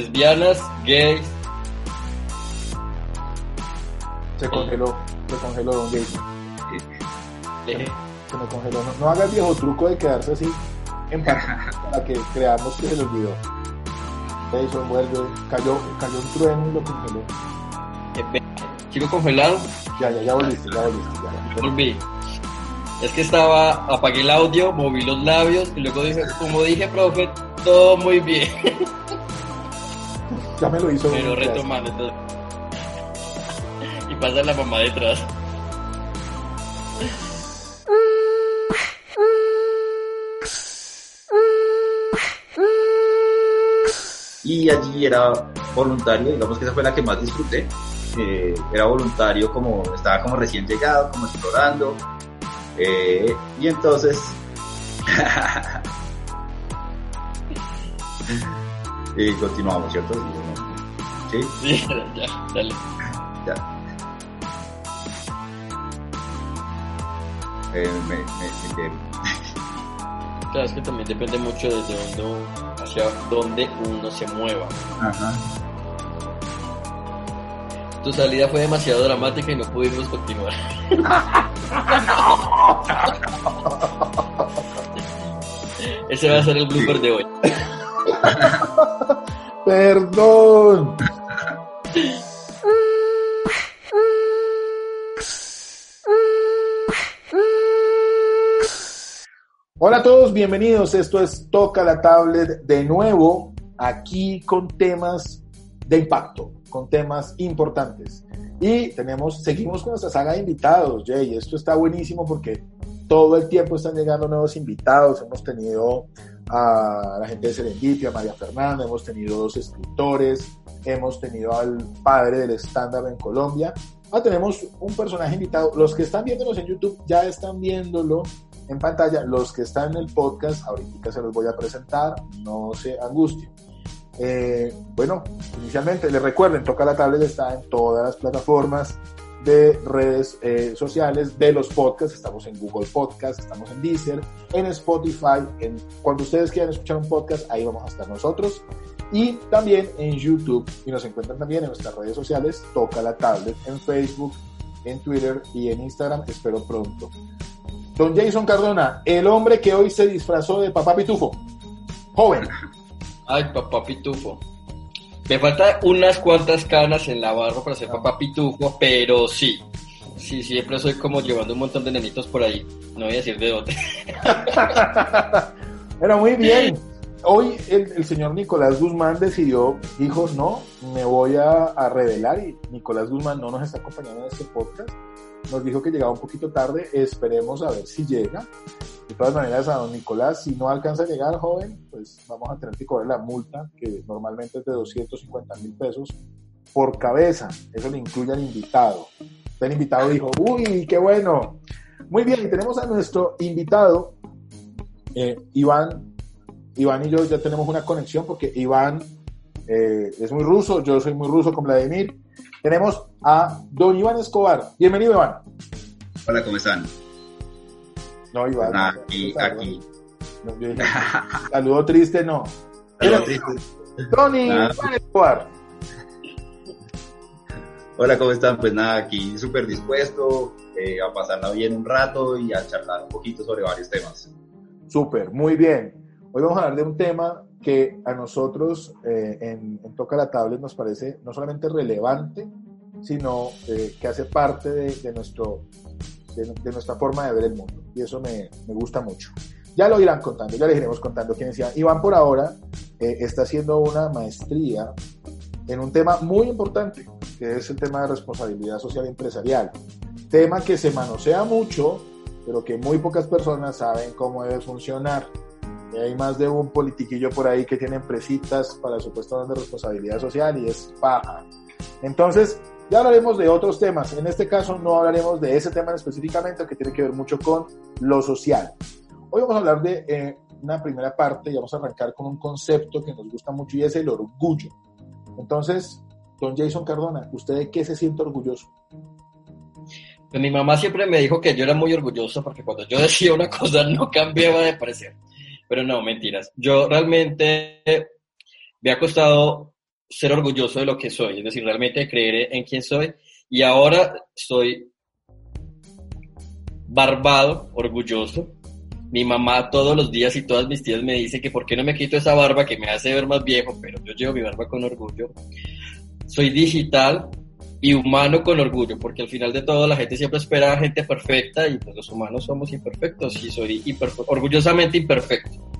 lesbianas, gays. Se congeló, se congeló Don Jason. eh, Se me congeló. No, no haga el viejo truco de quedarse así en pantalla para que creamos que se le olvidó. Jason vuelve, cayó, cayó un trueno y lo congeló. Sigo congelado, Ya, ya, ya volviste, ya volviste, ya. ya. volví. Es que estaba, apagué el audio, moví los labios y luego dije, como dije, profe, todo muy bien. Ya me lo hizo. Pero retomando entonces. Y pasa la mamá detrás. y allí era voluntario, digamos que esa fue la que más disfruté. Eh, era voluntario como estaba como recién llegado, como explorando. eh, y entonces y continuamos, ¿cierto? Sí, Sí, ya, dale. ya. Eh, me, me, me. Claro, es que también depende mucho desde dónde, uno- hacia dónde uno se mueva. Ajá. Tu salida fue demasiado dramática y no pudimos continuar. Ese va a ser el blooper de hoy. Perdón. Hola a todos, bienvenidos. Esto es Toca la Tablet de nuevo, aquí con temas de impacto, con temas importantes. Y tenemos, seguimos con nuestra saga de invitados, Jay. Esto está buenísimo porque todo el tiempo están llegando nuevos invitados. Hemos tenido a la gente de Serendipia, María Fernanda, hemos tenido dos escritores, hemos tenido al padre del stand-up en Colombia. Ah, tenemos un personaje invitado. Los que están viéndonos en YouTube ya están viéndolo en pantalla. Los que están en el podcast, ahorita se los voy a presentar, no se angustien. Eh, bueno, inicialmente les recuerden, Toca la Tablet está en todas las plataformas de redes eh, sociales de los podcasts. Estamos en Google Podcast, estamos en Deezer, en Spotify. En, cuando ustedes quieran escuchar un podcast, ahí vamos a estar nosotros. Y también en YouTube. Y nos encuentran también en nuestras redes sociales. Toca la Tablet en Facebook, en Twitter y en Instagram. Espero pronto. Don Jason Cardona, el hombre que hoy se disfrazó de papá pitufo. Joven. Ay, papá pitufo. Me faltan unas cuantas canas en la barba para ser papá pitufo, pero sí. Sí, siempre soy como llevando un montón de nenitos por ahí. No voy a decir de dónde. Era muy bien. Hoy el, el señor Nicolás Guzmán decidió, dijo, no, me voy a, a revelar y Nicolás Guzmán no nos está acompañando en este podcast. Nos dijo que llegaba un poquito tarde, esperemos a ver si llega. De todas maneras, a don Nicolás, si no alcanza a llegar, joven, pues vamos a tener que cobrar la multa, que normalmente es de 250 mil pesos por cabeza. Eso le incluye al invitado. El invitado dijo, uy, qué bueno. Muy bien, y tenemos a nuestro invitado, eh, Iván. Iván y yo ya tenemos una conexión porque Iván eh, es muy ruso, yo soy muy ruso con Vladimir. Tenemos a don Iván Escobar. Bienvenido, Iván. Hola, ¿cómo están? No, Iván. Ah, aquí, no, aquí. no, yo dije, saludo triste, no. Hola, triste. Tony Ah. Iván Escobar. Hola, ¿cómo están? Pues nada, aquí súper dispuesto eh, a pasarla bien un rato y a charlar un poquito sobre varios temas. Súper, muy bien. Hoy vamos a hablar de un tema que a nosotros eh, en, Toca la Tablet nos parece no solamente relevante, sino eh, que hace parte de, nuestro, de nuestra forma de ver el mundo. Y eso me, me gusta mucho. Ya lo irán contando, ya les iremos contando quién decía. Iván por ahora eh, está haciendo una maestría en un tema muy importante, que es el tema de responsabilidad social empresarial. Tema que se manosea mucho, pero que muy pocas personas saben cómo debe funcionar. Hay más de un politiquillo por ahí que tiene empresitas para su puesto de responsabilidad social y es paja. Entonces, ya hablaremos de otros temas. En este caso no hablaremos de ese tema específicamente, que tiene que ver mucho con lo social. Hoy vamos a hablar de eh, una primera parte y vamos a arrancar con un concepto que nos gusta mucho y es el orgullo. Entonces, don Jason Cardona, ¿usted de qué se siente orgulloso? Pues mi mamá siempre me dijo que yo era muy orgulloso porque cuando yo decía una cosa no cambiaba de parecer. Pero no, mentiras. Yo realmente me ha costado ser orgulloso de lo que soy, es decir, realmente creer en quién soy. Y ahora soy barbado, orgulloso. Mi mamá todos los días y todas mis tías me dice que por qué no me quito esa barba que me hace ver más viejo, pero yo llevo mi barba con orgullo. Soy digital y humano con orgullo, porque al final de todo la gente siempre espera a gente perfecta y pues los humanos somos imperfectos y soy orgullosamente imperfecto.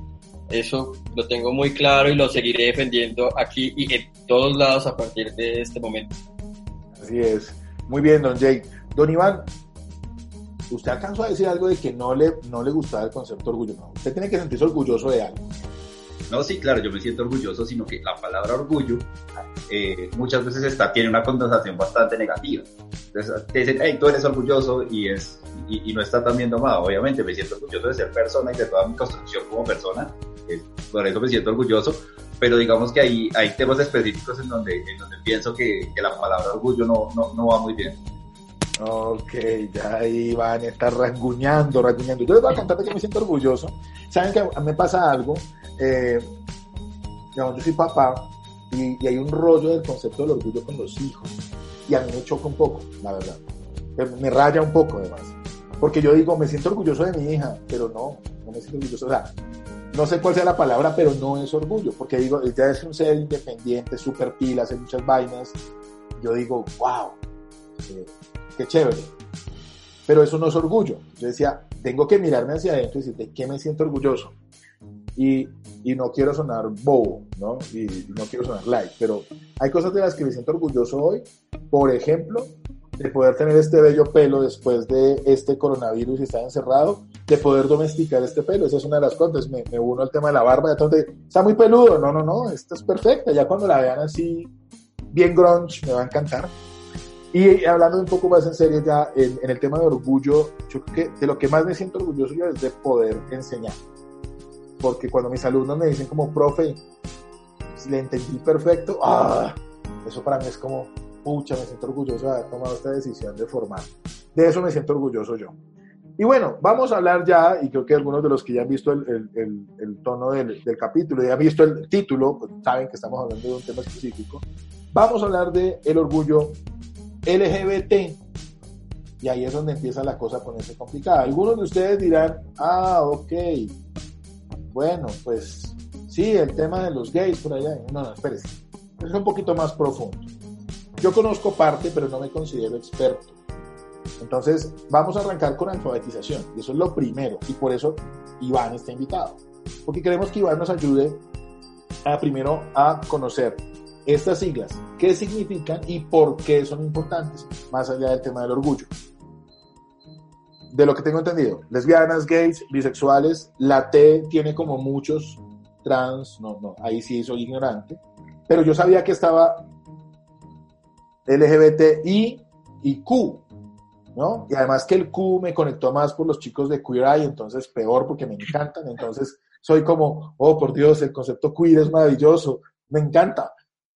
Eso lo tengo muy claro y lo seguiré defendiendo aquí y en todos lados a partir de este momento. Así es. Muy bien, don Jake. Don Iván, usted alcanzó a decir algo de que no le, no le gustaba el concepto orgullo. No, usted tiene que sentirse orgulloso de algo. No, sí, claro, yo me siento orgulloso, sino que la palabra orgullo eh, muchas veces está, tiene una connotación bastante negativa. Entonces te dicen, hey, tú eres orgulloso y, es, y, no está tan bien tomado. Obviamente me siento orgulloso de ser persona y de toda mi construcción como persona. por eso me siento orgulloso. Pero digamos que hay, hay temas específicos en donde, en donde pienso que, que la palabra orgullo no, no, no va muy bien. Ok, ya ahí van a estar rasguñando, rasguñando. Yo les voy a contar que me siento orgulloso. Saben que me pasa algo. Eh, yo soy papá y, hay un rollo del concepto del orgullo con los hijos. Y a mí me choca un poco, la verdad. Me, raya un poco, además. Porque yo digo, me siento orgulloso de mi hija, pero no, no me siento orgulloso. O sea, no sé cuál sea la palabra, pero no es orgullo. Porque digo, ella es un ser independiente, súper pila, hace muchas vainas. Yo digo, wow. Eh, qué chévere. Pero eso no es orgullo. Yo decía, tengo que mirarme hacia adentro y decir, ¿de qué me siento orgulloso? Y, y no quiero sonar bobo, ¿no? Y, no quiero sonar light, pero hay cosas de las que me siento orgulloso hoy. Por ejemplo, de poder tener este bello pelo después de este coronavirus y estar encerrado, de poder domesticar este pelo. Esa es una de las cosas. Me, me uno al tema de la barba. Entonces, está muy peludo. No, no, no. Esta es perfecta. Ya cuando la vean así, bien grunge, me va a encantar. Y hablando un poco más en serio ya en, el tema de orgullo, yo creo que de lo que más me siento orgulloso yo es de poder enseñar. Porque cuando mis alumnos me dicen como, profe, le entendí perfecto, ¡ah! eso para mí es como, pucha, me siento orgulloso de haber tomado esta decisión de formar. De eso me siento orgulloso yo. Y bueno, vamos a hablar ya, y creo que algunos de los que ya han visto el, el, el, tono del, del, capítulo, ya han visto el título, pues saben que estamos hablando de un tema específico. Vamos a hablar de el orgullo LGBT. Y ahí es donde empieza la cosa a ponerse complicada. Algunos de ustedes dirán, ah, ok, bueno, pues sí, el tema de los gays por allá. No, no, espérese. Es un poquito más profundo. Yo conozco parte, pero no me considero experto. Entonces, vamos a arrancar con alfabetización. Y eso es lo primero. Y por eso Iván está invitado. Porque queremos que Iván nos ayude a primero a conocer estas siglas, qué significan y por qué son importantes, más allá del tema del orgullo. De lo que tengo entendido, lesbianas, gays, bisexuales, la T tiene como muchos trans, no, no, ahí sí soy ignorante, pero yo sabía que estaba LGBTI y Q, ¿no? Y además que el Q me conectó más por los chicos de Queer Eye, entonces peor porque me encantan, entonces soy como, oh por Dios, el concepto queer es maravilloso, me encanta.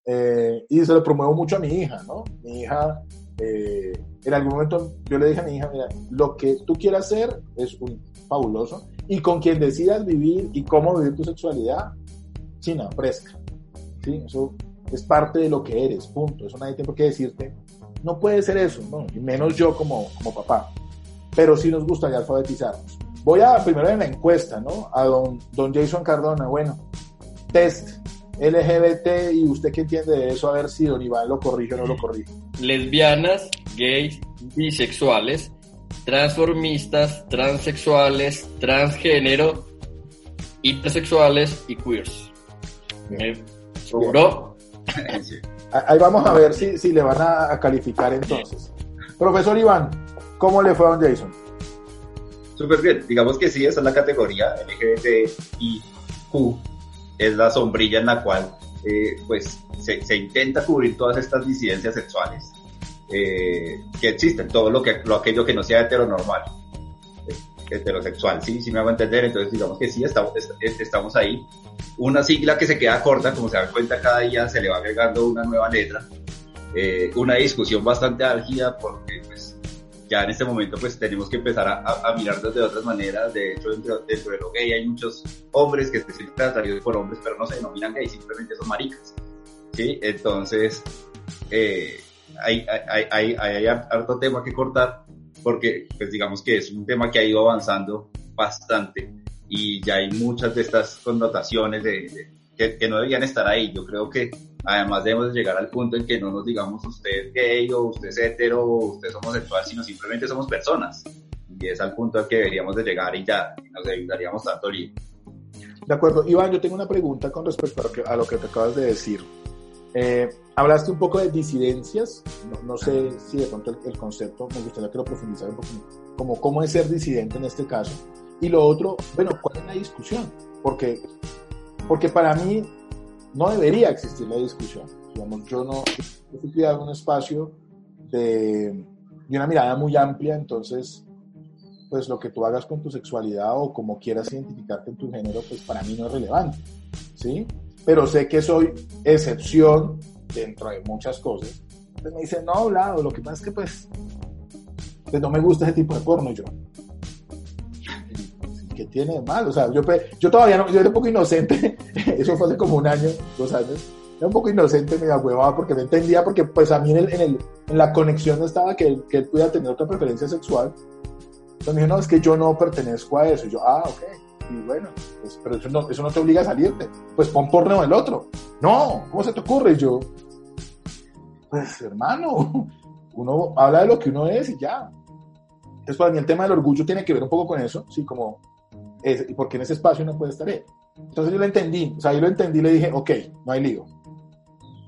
Eh, y se lo promuevo mucho a mi hija, ¿no? Mi hija, eh, en algún momento yo le dije a mi hija, mira, lo que tú quieras hacer es un fabuloso y con quien decidas vivir y cómo vivir tu sexualidad, china, fresca. ¿sí? Eso es parte de lo que eres, punto. Eso nadie tiene por qué decirte, no puede ser eso, ¿no? y menos yo como, como papá. Pero sí nos gustaría alfabetizarnos. Voy a primero en la encuesta, ¿no? A don, don Jason Cardona. Bueno, test LGBT y usted qué entiende de eso, a ver si Don Iván lo corrige o no lo corrige. Lesbianas, gays, bisexuales, transformistas, transexuales, transgénero, intersexuales y queers. ¿Seguro? Ahí vamos a ver si, si le van a, calificar entonces. Profesor Iván, ¿cómo le fue a don Jason? Súper bien, digamos que sí, esa es la categoría LGBTIQ es la sombrilla en la cual eh, pues se, intenta cubrir todas estas disidencias sexuales eh, que existen, todo lo que lo aquello que no sea heteronormal, eh, heterosexual, sí, sí me hago entender, entonces digamos que sí, estamos, estamos ahí. Una sigla que se queda corta, como se dan cuenta cada día se le va agregando una nueva letra, una discusión bastante álgida porque pues ya en este momento pues tenemos que empezar a, a mirarlos de otras maneras. De hecho, dentro, dentro, de lo gay hay muchos hombres que se sienten atraídos por hombres, pero no se denominan gay, simplemente son maricas. ¿sí? Entonces, eh, hay, hay, hay, hay, harto tema que cortar porque, pues digamos que es un tema que ha ido avanzando bastante y ya hay muchas de estas connotaciones de, que, que, no deberían estar ahí. Yo creo que además debemos llegar al punto en que no nos digamos usted es gay o usted es hetero o usted es homosexual, sino simplemente somos personas. Y es al punto al que deberíamos de llegar y ya nos evitaríamos tanto lío. De acuerdo. Iván, yo tengo una pregunta con respecto a lo que, a lo que te acabas de decir. Eh, hablaste un poco de disidencias, no, sé si de pronto el, concepto, me gustaría que lo profundizara un poco, como cómo es ser disidente en este caso. Y lo otro, bueno, ¿cuál es la discusión? Porque, porque para mí no debería existir la discusión. Digamos, yo no, en un espacio de, una mirada muy amplia, entonces pues lo que tú hagas con tu sexualidad o como quieras identificarte en tu género, pues para mí no es relevante, ¿sí? Pero sé que soy excepción dentro de muchas cosas. Entonces me dicen, no, lado, lo que pasa es que pues, pues no me gusta ese tipo de porno yo. ¿Qué tiene de mal? O sea, yo, yo todavía no, yo era un poco inocente, eso fue hace como un año, dos años, era un poco inocente, me huevaba porque no entendía, porque pues a mí en, el, en, la conexión no estaba que, que él pudiera tener otra preferencia sexual, entonces me dijo, no, es que yo no pertenezco a eso. Y yo, ah, ok. Y bueno, pues, pero eso no, eso no te obliga a salirte. Pues pon porno el otro. No, ¿cómo se te ocurre? Y yo, pues hermano, uno habla de lo que uno es y ya. Entonces para mí el tema del orgullo tiene que ver un poco con eso, sí, como, es, porque en ese espacio no puede estar él. Entonces yo lo entendí, o sea, yo lo entendí y le dije, ok, no hay lío.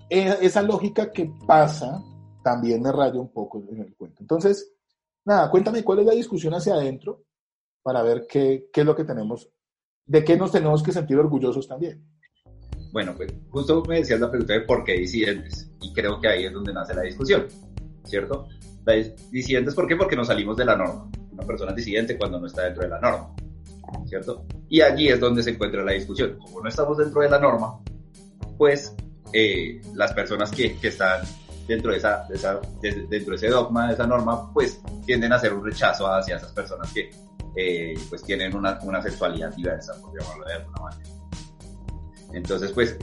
Esa lógica que pasa también me raya un poco en el cuento. Entonces, nada, cuéntame cuál es la discusión hacia adentro para ver qué, qué es lo que tenemos, de qué nos tenemos que sentir orgullosos también. Bueno, pues justo me decías la pregunta de por qué disidentes, y creo que ahí es donde nace la discusión, ¿cierto? Disidentes, ¿por qué? Porque nos salimos de la norma. Una persona es disidente cuando no está dentro de la norma, ¿cierto? Y allí es donde se encuentra la discusión. Como no estamos dentro de la norma, pues eh, las personas que, que están dentro de, esa, esa, dentro de ese dogma, de esa norma, pues tienden a hacer un rechazo hacia esas personas que eh, pues tienen una, una, sexualidad diversa, por llamarlo de alguna manera. Entonces, pues,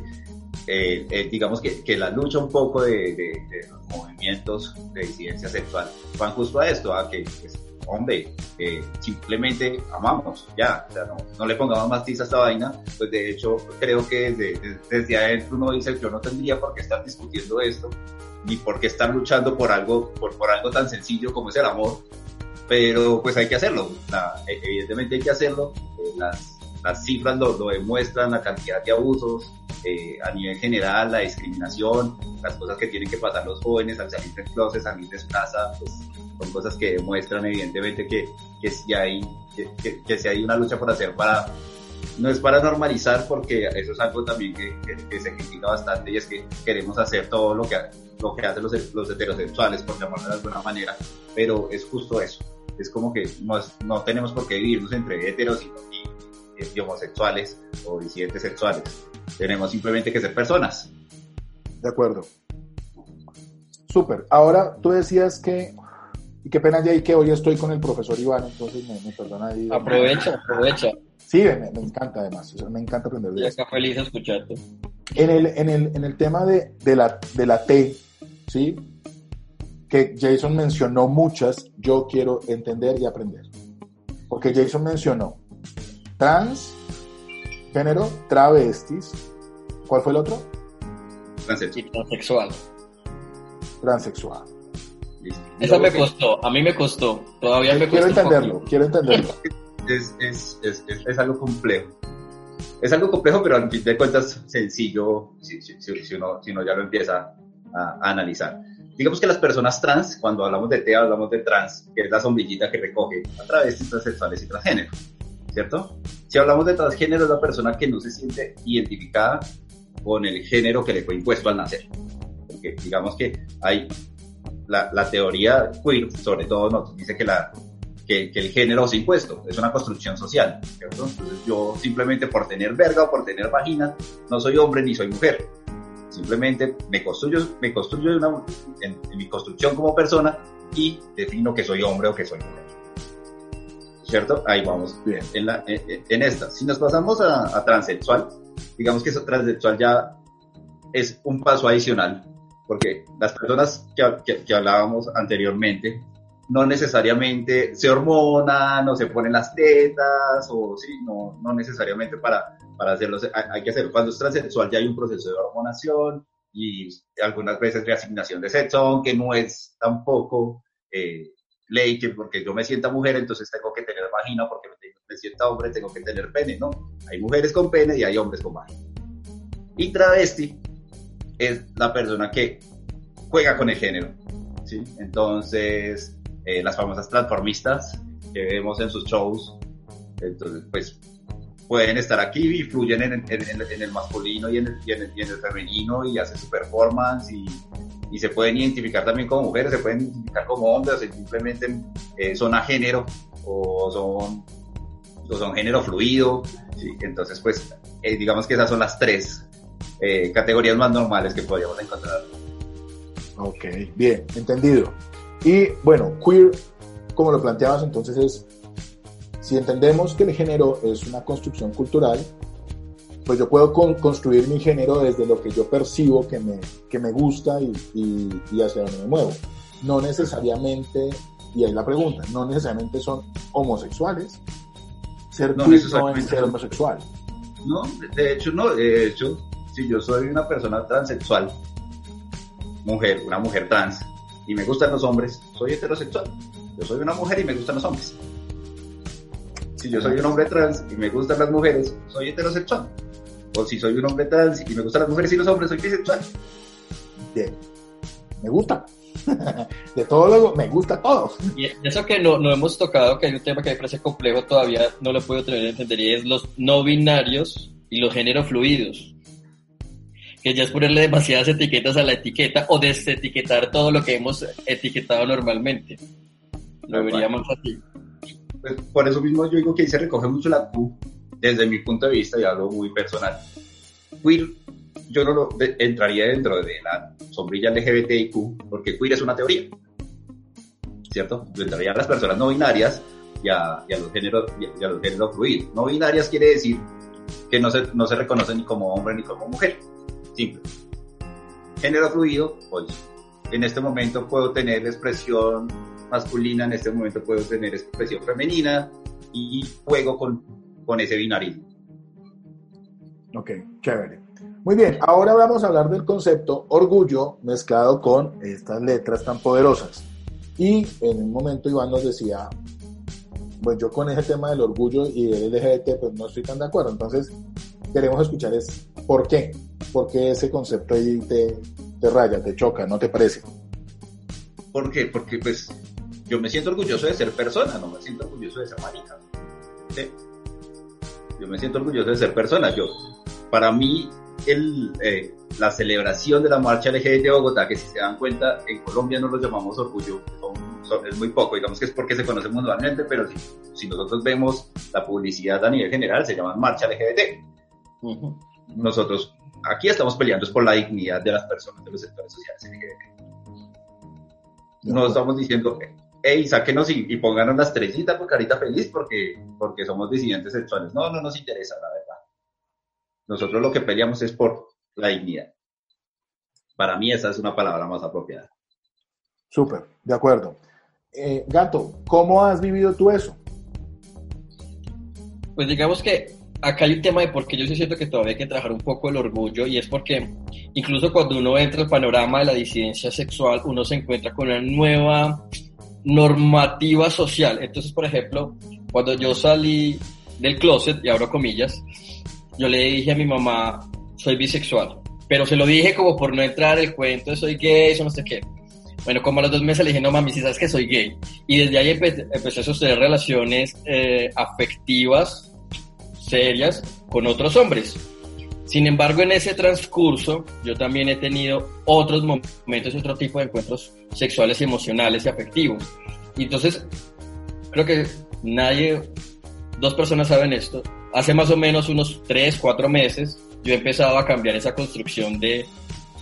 eh, eh, digamos que, que, la lucha un poco de, de, los movimientos de disidencia sexual van justo a esto, a que, pues, hombre, simplemente amamos, ya, o sea, no, no, le pongamos más tiza a esta vaina, pues de hecho creo que desde, desde adentro uno dice, yo no tendría por qué estar discutiendo esto, ni por qué estar luchando por algo, por, por algo tan sencillo como es el amor, pero pues hay que hacerlo, e, evidentemente hay que hacerlo, eh, las, las cifras lo, lo, demuestran, la cantidad de abusos, eh, a nivel general, la discriminación, las cosas que tienen que pasar los jóvenes al salir de closet, salir de casa, pues son cosas que demuestran evidentemente que, que si hay, que, que, si hay una lucha por hacer para no es para normalizar porque eso es algo también que, que, se critica bastante y es que queremos hacer todo lo que, lo que hacen los, los heterosexuales, por llamarlo de alguna manera, pero es justo eso. Es como que no, no tenemos por qué vivirnos entre heteros y, y, homosexuales o disidentes sexuales. Tenemos simplemente que ser personas. De acuerdo. Súper. Ahora tú decías que y qué pena, Jay, que hoy estoy con el profesor Iván, entonces me, me perdona ahí. Aprovecha, aprovecha. Sí, me, me, encanta además, o sea, me encanta aprender de está feliz escucharte. En el, en el, en el tema de, de, la, de la T, ¿sí? Que Jason mencionó muchas, yo quiero entender y aprender. Porque Jason mencionó trans, género, travestis, ¿cuál fue el otro? Transexual. Transexual. Esa me costó, a mí me costó, todavía me Quiero entenderlo, quiero entenderlo. Es, es, es, es, algo complejo. Es algo complejo, pero al fin de cuentas sencillo si, si, si, uno, si uno ya lo empieza a, analizar. Digamos que las personas trans, cuando hablamos de T, hablamos de trans, que es la sombrillita que recoge a través de transexuales y transgénero, ¿cierto? Si hablamos de transgénero, es la persona que no se siente identificada con el género que le fue impuesto al nacer. Digamos que hay la, teoría queer, sobre todo, nos dice que, la, que, el género es impuesto, es una construcción social, yo simplemente por tener verga o por tener vagina, no soy hombre ni soy mujer. Simplemente me construyo, me construyo en, mi construcción como persona y defino que soy hombre o que soy mujer. ¿Cierto? Ahí vamos. Bien. En, la, en, en esta. Si nos pasamos a, a transexual, digamos que eso transexual ya es un paso adicional, porque las personas que, que, hablábamos anteriormente no necesariamente se hormonan o se ponen las tetas o sí, no, no necesariamente para, para hacerlo, hay, que hacerlo. Cuando es transexual ya hay un proceso de hormonación y algunas veces reasignación de sexo, aunque no es tampoco eh, ley que porque yo me sienta mujer entonces tengo que tener vagina porque me sienta hombre tengo que tener pene, ¿no? Hay mujeres con pene y hay hombres con vagina. Y travesti es la persona que juega con el género, ¿sí? Entonces, eh, las famosas transformistas que vemos en sus shows, entonces, pues, pueden estar aquí y fluyen en, el masculino y en el, y en el, femenino y hacen su performance y, y, se pueden identificar también como mujeres, se pueden identificar como hombres, simplemente eh, son a género o son, son género fluido. ¿sí? Entonces, pues, eh, digamos que esas son las tres eh, categorías más normales que podríamos encontrar. Ok, bien, entendido. Y bueno, queer, como lo planteabas entonces, es, si entendemos que el género es una construcción cultural, pues yo puedo construir mi género desde lo que yo percibo que me, que me gusta y, y, hacia donde me muevo. No necesariamente, y ahí la pregunta, no necesariamente son homosexuales. Ser no, no es ser homosexual. No, de hecho no, de hecho si yo soy una persona transexual, mujer, una mujer trans, y me gustan los hombres, soy heterosexual. Yo soy una mujer y me gustan los hombres. Si yo soy un hombre trans y me gustan las mujeres, soy heterosexual. O si soy un hombre trans y me gustan las mujeres y los hombres, soy bisexual. Bien. Me gusta. de todo luego, me gusta todo. Y eso que no, no hemos tocado, que hay un tema que me parece complejo, todavía no lo puedo tener en entender, y es los no binarios y los géneros fluidos que ya es ponerle demasiadas etiquetas a la etiqueta o desetiquetar todo lo que hemos etiquetado normalmente. Lo veríamos así. Pues por eso mismo yo digo que ahí se recoge mucho la Q desde mi punto de vista y hablo muy personal. Queer, yo no lo entraría dentro de la sombrilla LGBTIQ porque queer es una teoría, ¿cierto? Yo entraría a las personas no binarias y a, los géneros y a los géneros fluidos. No binarias quiere decir que no se, no se reconocen ni como hombre ni como mujer simple. Género fluido, pues en este momento puedo tener expresión masculina, en este momento puedo tener expresión femenina y juego con, con ese binarismo. Ok, chévere. Muy bien, ahora vamos a hablar del concepto orgullo mezclado con estas letras tan poderosas. Y en un momento Iván nos decía, pues yo con ese tema del orgullo y del LGBT pues no estoy tan de acuerdo. Entonces queremos escuchar es por qué. Porque ese concepto ahí te, te raya, te choca, ¿no te parece? ¿Por qué? Porque pues yo me siento orgulloso de ser persona, no me siento orgulloso de ser marica. ¿sí? Yo me siento orgulloso de ser persona. Yo, para mí, el, eh, la celebración de la marcha LGBT de Bogotá, que si se dan cuenta, en Colombia no lo llamamos orgullo, es muy poco, digamos que es porque se conoce mundialmente, pero si, si nosotros vemos la publicidad a nivel general, se llama marcha LGBT. Nosotros aquí estamos peleando es por la dignidad de las personas de los sectores sociales No estamos diciendo, hey, sáquenos y, y pónganos la estrellita por carita feliz porque, porque somos disidentes sexuales. No, no nos interesa, la verdad. Nosotros lo que peleamos es por la dignidad. Para mí esa es una palabra más apropiada. Súper, de acuerdo. Eh, Gato, ¿cómo has vivido tú eso? Pues digamos que acá hay un tema de por qué yo sí siento que todavía hay que trabajar un poco el orgullo y es porque incluso cuando uno entra al panorama de la disidencia sexual, uno se encuentra con una nueva normativa social. Entonces, por ejemplo, cuando yo salí del closet, y abro comillas, yo le dije a mi mamá, soy bisexual, pero se lo dije como por no entrar el cuento de soy gay, eso no sé qué. Bueno, como a los dos meses le dije, no mami, si sabes que soy gay. Y desde ahí empecé a sostener relaciones eh, afectivas serias con otros hombres. Sin embargo, en ese transcurso, yo también he tenido otros momentos, otro tipo de encuentros sexuales, emocionales y afectivos. Y entonces, creo que nadie, dos personas saben esto. Hace más o menos unos tres, cuatro meses, yo he empezado a cambiar esa construcción de,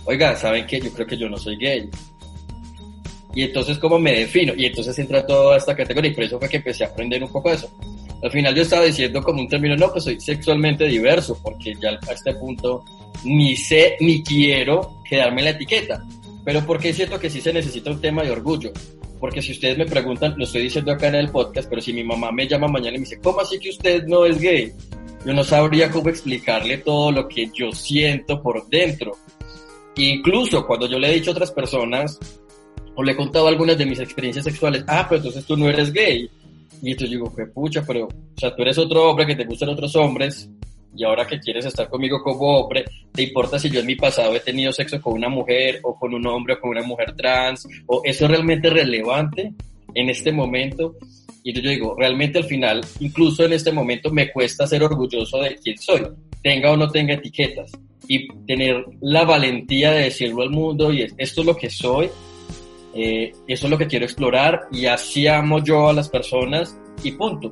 oiga, ¿saben qué? Yo creo que yo no soy gay. Y entonces, ¿cómo me defino? Y entonces entra toda esta categoría y por eso fue que empecé a aprender un poco de eso. Al final yo estaba diciendo como un término, no, pues soy sexualmente diverso, porque ya a este punto ni sé ni quiero quedarme la etiqueta. Pero porque siento que sí se necesita un tema de orgullo. Porque si ustedes me preguntan, lo estoy diciendo acá en el podcast, pero si mi mamá me llama mañana y me dice, ¿cómo así que usted no es gay? Yo no sabría cómo explicarle todo lo que yo siento por dentro. Incluso cuando yo le he dicho a otras personas, o le he contado algunas de mis experiencias sexuales, ah, pero entonces tú no eres gay. Y entonces digo, qué pucha, pero, o sea, tú eres otro hombre que te gustan otros hombres, y ahora que quieres estar conmigo como hombre, ¿te importa si yo en mi pasado he tenido sexo con una mujer o con un hombre o con una mujer trans? ¿O eso es realmente relevante en este momento? Y yo digo, realmente al final, incluso en este momento me cuesta ser orgulloso de quién soy, tenga o no tenga etiquetas. Y tener la valentía de decirlo al mundo y esto es lo que soy, eh, eso es lo que quiero explorar y así amo yo a las personas y punto.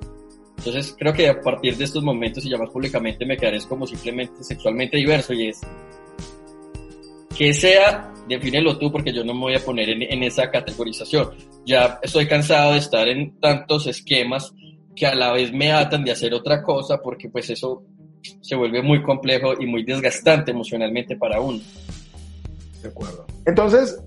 Entonces creo que a partir de estos momentos y ya más públicamente me quedaré como simplemente sexualmente diverso y es que sea, defínelo tú porque yo no me voy a poner en, esa categorización. Ya estoy cansado de estar en tantos esquemas que a la vez me atan de hacer otra cosa porque pues eso se vuelve muy complejo y muy desgastante emocionalmente para uno. De acuerdo. Entonces,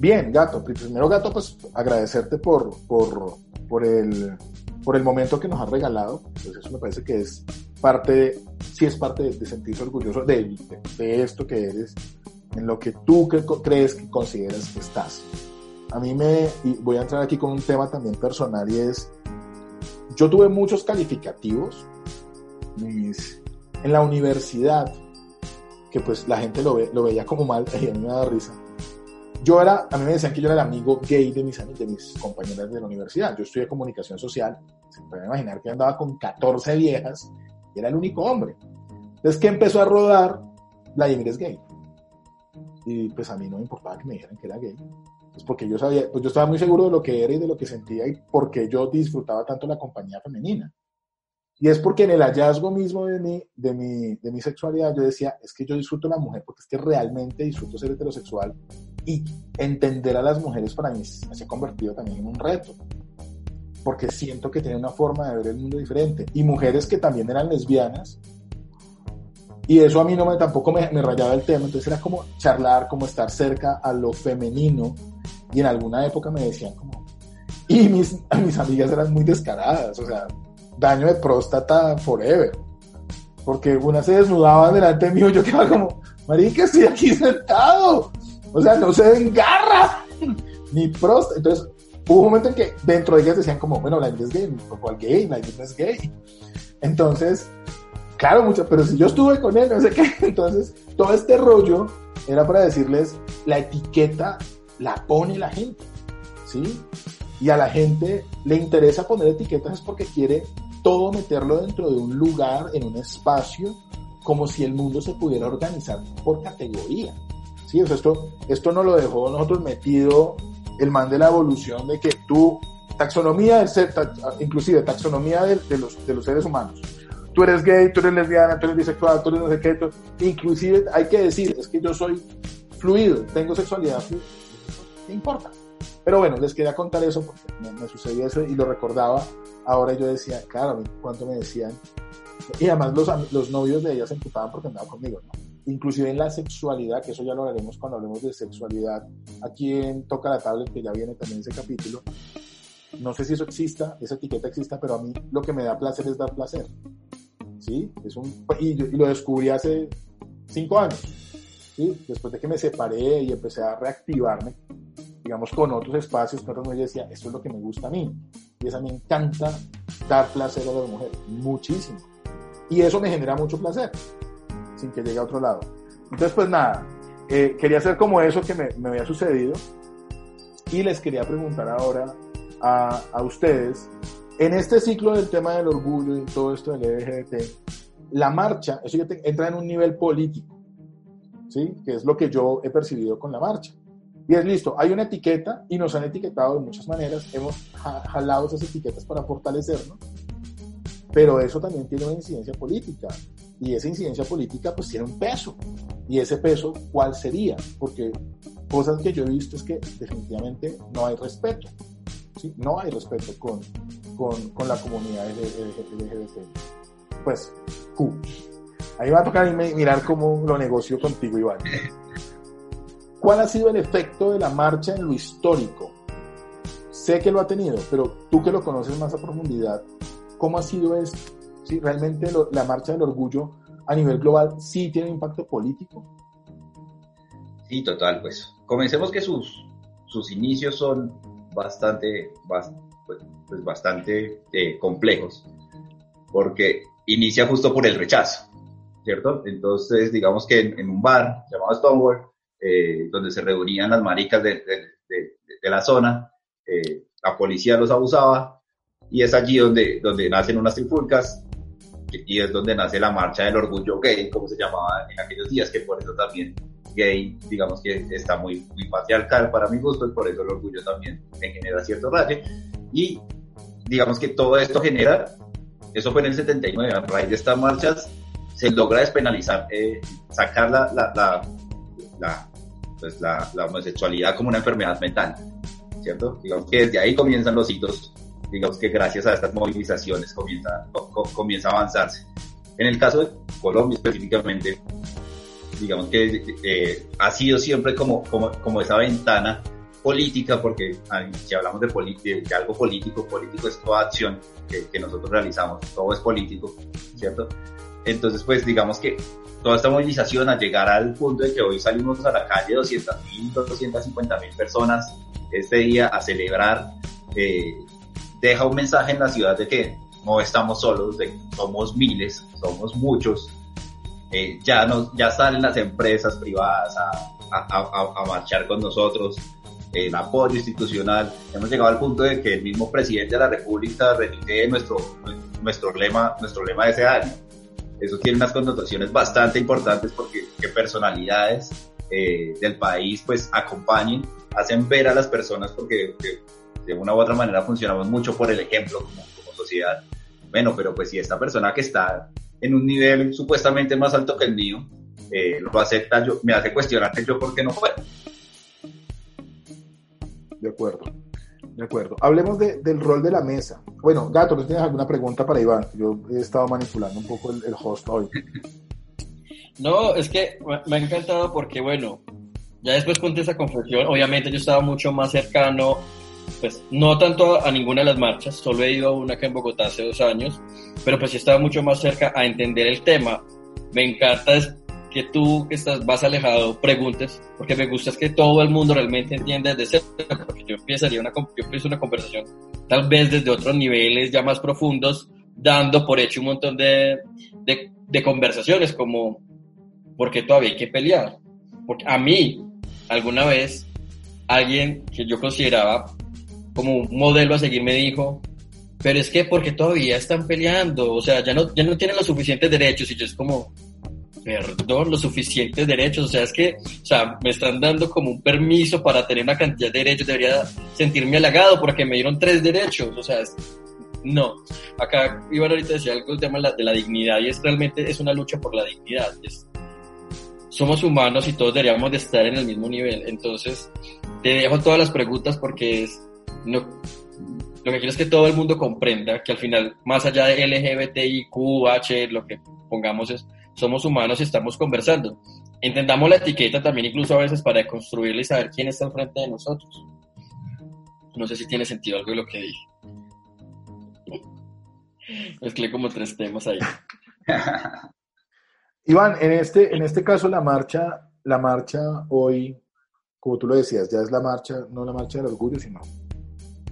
bien, Gato, primero Gato, pues agradecerte por, por, por el por el momento que nos has regalado. Pues eso me parece que es parte, sí es parte de, sentirse orgulloso de, de, esto que eres, en lo que tú crees que consideras que estás. A mí me, y voy a entrar aquí con un tema también personal y es, yo tuve muchos calificativos en la universidad, que pues la gente lo, ve, lo veía como mal, y a mí me da risa yo era, a mí me decían que yo era el amigo gay de mis, de mis compañeras de la universidad. Yo estudié comunicación social. Se pueden imaginar que andaba con 14 viejas y era el único hombre. Entonces, que empezó a rodar? Vladimir es gay. Y pues a mí no me importaba que me dijeran que era gay. Pues porque yo sabía, pues yo estaba muy seguro de lo que era y de lo que sentía y porque yo disfrutaba tanto la compañía femenina. Y es porque en el hallazgo mismo de mi, de, mi, de mi sexualidad yo decía, es que yo disfruto la mujer porque es que realmente disfruto ser heterosexual y entender a las mujeres para mí se ha convertido también en un reto. Porque siento que tiene una forma de ver el mundo diferente. Y mujeres que también eran lesbianas. Y eso a mí no me, tampoco me, me rayaba el tema. Entonces era como charlar, como estar cerca a lo femenino. Y en alguna época me decían como... Y mis, mis amigas eran muy descaradas. O sea, daño de próstata forever. Porque una se desnudaba delante mío, yo quedaba como, marica, estoy aquí sentado. O sea, no se engarra ni próstata. Entonces, hubo un momento en que dentro de ellas decían como, bueno, la es gay, ¿cuál gay? No es gay. Entonces, claro, mucho, pero si yo estuve con él, no sé qué. Entonces, todo este rollo era para decirles, la etiqueta la pone la gente, ¿sí? Y a la gente le interesa poner etiquetas es porque quiere todo meterlo dentro de un lugar, en un espacio, como si el mundo se pudiera organizar por categoría. ¿Sí? esto, esto no lo dejó nosotros metido el man de la evolución de que tú, taxonomía del ser, inclusive taxonomía de, los, de los seres humanos. Tú eres gay, tú eres lesbiana, tú eres bisexual, tú eres no sé qué, inclusive hay que decir, es que yo soy fluido, tengo sexualidad fluida. ¿Qué importa? Pero bueno, les quería contar eso porque me, me sucedió eso y lo recordaba ahora yo decía, claro, cuánto me decían. Y además los, los novios de ella se emputaban porque andaban conmigo, ¿no? Inclusive en la sexualidad, que eso ya lo haremos cuando hablemos de sexualidad, aquí en Toca la Tablet, que ya viene también ese capítulo, no sé si eso exista, esa etiqueta exista, pero a mí lo que me da placer es dar placer. ¿Sí? Es un, y, y lo descubrí hace cinco años. ¿sí? Después de que me separé y empecé a reactivarme, digamos, con otros espacios, pero no decía, esto es lo que me gusta a mí. Y eso me encanta dar placer a la mujer, muchísimo. Y eso me genera mucho placer, sin que llegue a otro lado. Entonces, pues nada, eh, quería hacer como eso que me, me, había sucedido. Y les quería preguntar ahora a, a ustedes, en este ciclo del tema del orgullo y todo esto del LGBT, la marcha, eso ya entra en un nivel político, ¿sí? Que es lo que yo he percibido con la marcha. Y es listo, hay una etiqueta y nos han etiquetado de muchas maneras, hemos jalado esas etiquetas para fortalecernos, pero eso también tiene una incidencia política y esa incidencia política pues tiene un peso. Y ese peso, ¿cuál sería? Porque cosas que yo he visto es que definitivamente no hay respeto. ¿sí? No hay respeto con, con, con la comunidad LGBT. Pues, Q. Ahí va a tocar mirar cómo lo negocio contigo, Iván. ¿Cuál ha sido el efecto de la marcha en lo histórico? Sé que lo ha tenido, pero tú que lo conoces más a profundidad, ¿cómo ha sido esto? ¿Sí, ¿Realmente la marcha del orgullo a nivel global sí tiene impacto político? Sí, total, pues comencemos que sus, sus inicios son bastante, pues, pues, bastante eh, complejos, porque inicia justo por el rechazo, ¿cierto? Entonces, digamos que en, un bar llamado Stonewall, eh, donde se reunían las maricas de, la zona, eh, la policía los abusaba, y es allí donde, donde nacen unas trifulcas, y es donde nace la marcha del orgullo gay, como se llamaba en aquellos días, que por eso también gay, digamos que está muy, muy patriarcal para mi gusto y por eso el orgullo también me genera cierto raye. Y digamos que todo esto genera, eso fue en el 79, a raíz de estas marchas se logra despenalizar, eh, sacar la, la, la, pues la, la, homosexualidad como una enfermedad mental, ¿cierto? Digamos que desde ahí comienzan los hitos, digamos que gracias a estas movilizaciones comienza, comienza a avanzarse. En el caso de Colombia específicamente, digamos que eh, ha sido siempre como, como, como esa ventana política, porque si hablamos de, de, algo político, político es toda acción que, que, nosotros realizamos, todo es político, ¿cierto? Entonces, pues digamos que toda esta movilización a llegar al punto de que hoy salimos a la calle 200 mil, 250 mil personas este día a celebrar, eh, deja un mensaje en la ciudad de que no estamos solos, de que somos miles, somos muchos, eh, ya, nos, ya salen las empresas privadas a, a, a, marchar con nosotros, el apoyo institucional. Hemos llegado al punto de que el mismo presidente de la República repite nuestro, nuestro, lema, nuestro lema de ese año. Eso tiene unas connotaciones bastante importantes porque que personalidades eh, del país pues acompañen, hacen ver a las personas porque de una u otra manera funcionamos mucho por el ejemplo como, como sociedad. Bueno, pero pues si esta persona que está en un nivel supuestamente más alto que el mío, eh, lo acepta, yo, me hace cuestionarte yo por qué no puedo. De acuerdo, de acuerdo. Hablemos del rol de la mesa. Bueno, Gato, ¿tú tienes alguna pregunta para Iván? Yo he estado manipulando un poco el, host hoy. No, es que me ha encantado porque, bueno, ya después conté esa confesión, obviamente yo estaba mucho más cercano pues no tanto a, ninguna de las marchas, solo he ido a una que en Bogotá hace dos años, pero pues sí estaba mucho más cerca a entender el tema. Me encanta que tú que estás más alejado preguntes, porque me gusta es que todo el mundo realmente entienda desde cero, porque yo empezaría una, yo empiezo una conversación tal vez desde otros niveles ya más profundos, dando por hecho un montón de, de, de conversaciones como, ¿por qué todavía hay que pelear? Porque a mí, alguna vez, alguien que yo consideraba como un modelo a seguir me dijo, pero es que porque todavía están peleando, o sea, ya no, ya no tienen los suficientes derechos y yo es como, perdón, los suficientes derechos, o sea, es que, o sea, me están dando como un permiso para tener una cantidad de derechos, debería sentirme halagado porque me dieron tres derechos, o sea, no. Acá Iván ahorita decía algo del tema de la, de la, dignidad y es realmente es una lucha por la dignidad. somos humanos y todos deberíamos de estar en el mismo nivel, entonces te dejo todas las preguntas porque es no, lo que quiero es que todo el mundo comprenda que al final, más allá de LGBTIQ, H, lo que pongamos es, somos humanos y estamos conversando. Entendamos la etiqueta también incluso a veces para construirla y saber quién está enfrente de nosotros. No sé si tiene sentido algo de lo que dije. Mezclé como tres temas ahí. Iván, en este, en este caso la marcha, la marcha hoy, como tú lo decías, ya es la marcha, no la marcha del orgullo, sino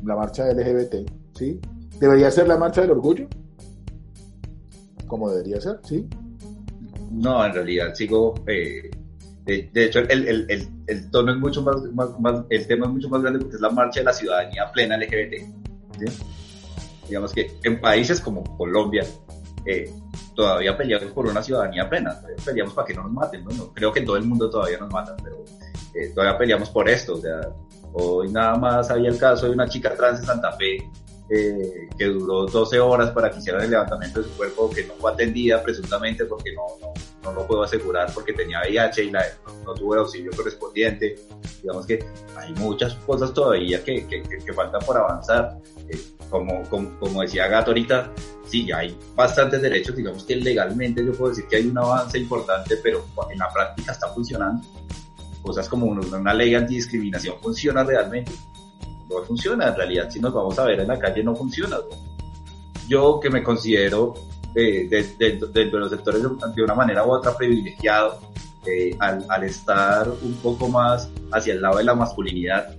la marcha LGBT, ¿sí? ¿Debería ser la marcha del orgullo? Como debería ser, ¿sí? No, en realidad sigo... Eh, de, hecho, el, el, el, tono es mucho más, más, el tema es mucho más grande porque es la marcha de la ciudadanía plena LGBT. Digamos que en países como Colombia, eh, todavía peleamos por una ciudadanía plena, peleamos para que no nos maten, ¿no? creo que en todo el mundo todavía nos matan, pero eh, todavía peleamos por esto, o sea, Hoy nada más había el caso de una chica trans en Santa Fe eh, que duró 12 horas para que hicieran el levantamiento de su cuerpo, que no fue atendida presuntamente porque no, no, no lo puedo asegurar porque tenía VIH y la, no, tuvo el auxilio correspondiente. Digamos que hay muchas cosas todavía que, que, que faltan por avanzar. Eh, como, como, decía Gato ahorita, sí, hay bastantes derechos, digamos que legalmente yo puedo decir que hay un avance importante, pero en la práctica está funcionando. Cosas como una, ley antidiscriminación funciona realmente. No funciona, en realidad, si nos vamos a ver en la calle, no funciona. Yo que me considero eh, dentro de, los sectores de, una manera u otra privilegiado, eh, al, al estar un poco más hacia el lado de la masculinidad,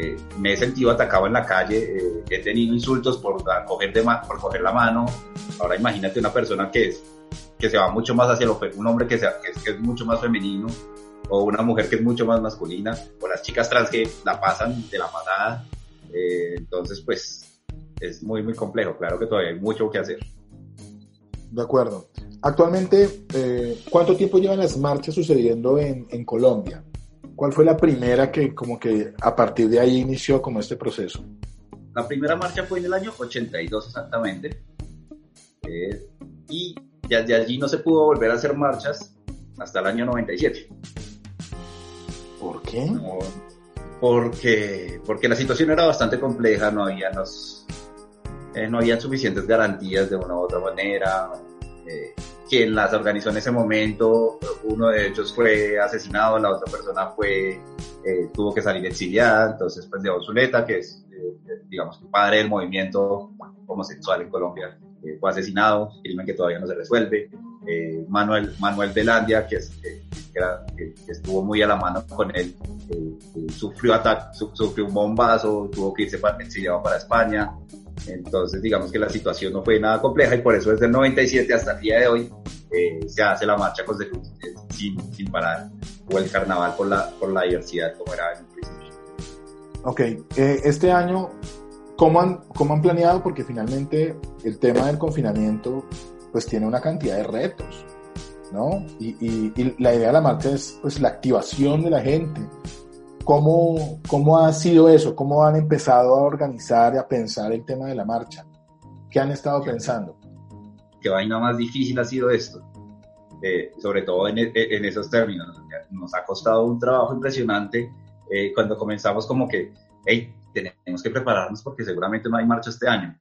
eh, me he sentido atacado en la calle, eh, he tenido insultos por, coger de por coger la mano. Ahora imagínate una persona que, es, que se va mucho más hacia lo un hombre que, sea, que, es, mucho más femenino, o una mujer que es mucho más masculina, o las chicas trans que la pasan de la patada. Eh, entonces, pues es muy, muy complejo. Claro que todavía hay mucho que hacer. De acuerdo. Actualmente, ¿cuánto tiempo llevan las marchas sucediendo en, en Colombia? ¿Cuál fue la primera que como que a partir de ahí inició como este proceso? La primera marcha fue en el año 82 exactamente. Eh, y desde allí no se pudo volver a hacer marchas hasta el año 97. ¿Por qué? porque, porque la situación era bastante compleja, no había, eh, no había suficientes garantías de una u otra manera. Eh, quien las organizó en ese momento, uno de ellos fue asesinado, la otra persona fue, eh, tuvo que salir exiliada, entonces pues de Zuleta, que es, digamos, el padre del movimiento homosexual en Colombia, fue asesinado, crimen que todavía no se resuelve. Manuel, Manuel Belandia, que, es, que, estuvo muy a la mano con él, sufrió, ataque, sufrió un bombazo, tuvo que irse para, exiliado para España. Entonces, digamos que la situación no fue nada compleja y por eso desde el 97 hasta el día de hoy eh, se hace la marcha consecutiva sin, sin parar o el carnaval por la, por la diversidad como era en principio. Ok, eh, este año, ¿cómo han, ¿cómo han planeado? Porque finalmente el tema del confinamiento pues tiene una cantidad de retos, ¿no? Y, y, y la idea de la marcha es pues la activación de la gente, ¿Cómo, ¿Cómo ha sido eso? ¿Cómo han empezado a organizar y a pensar el tema de la marcha? ¿Qué han estado pensando? Qué vaina más difícil ha sido esto, eh, sobre todo en, en, esos términos. Nos ha costado un trabajo impresionante eh, cuando comenzamos como que, hey, tenemos que prepararnos porque seguramente no hay marcha este año.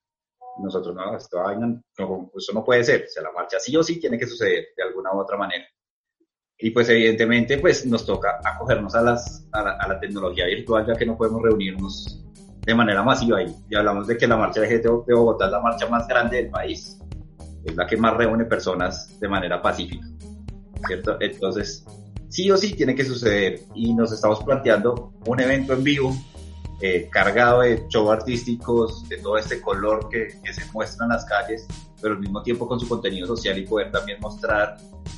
Nosotros, no, esto vaina, eso no puede ser. O sea, la marcha sí o sí tiene que suceder de alguna u otra manera. Y pues evidentemente pues nos toca acogernos a, las, a, la, tecnología virtual ya que no podemos reunirnos de manera masiva. Y, y hablamos de que la marcha de GTO de Bogotá es la marcha más grande del país. Es la que más reúne personas de manera pacífica. ¿Cierto? Entonces, sí o sí tiene que suceder. Y nos estamos planteando un evento en vivo eh, cargado de shows artísticos, de todo este color que, que, se muestra en las calles, pero al mismo tiempo con su contenido social y poder también mostrar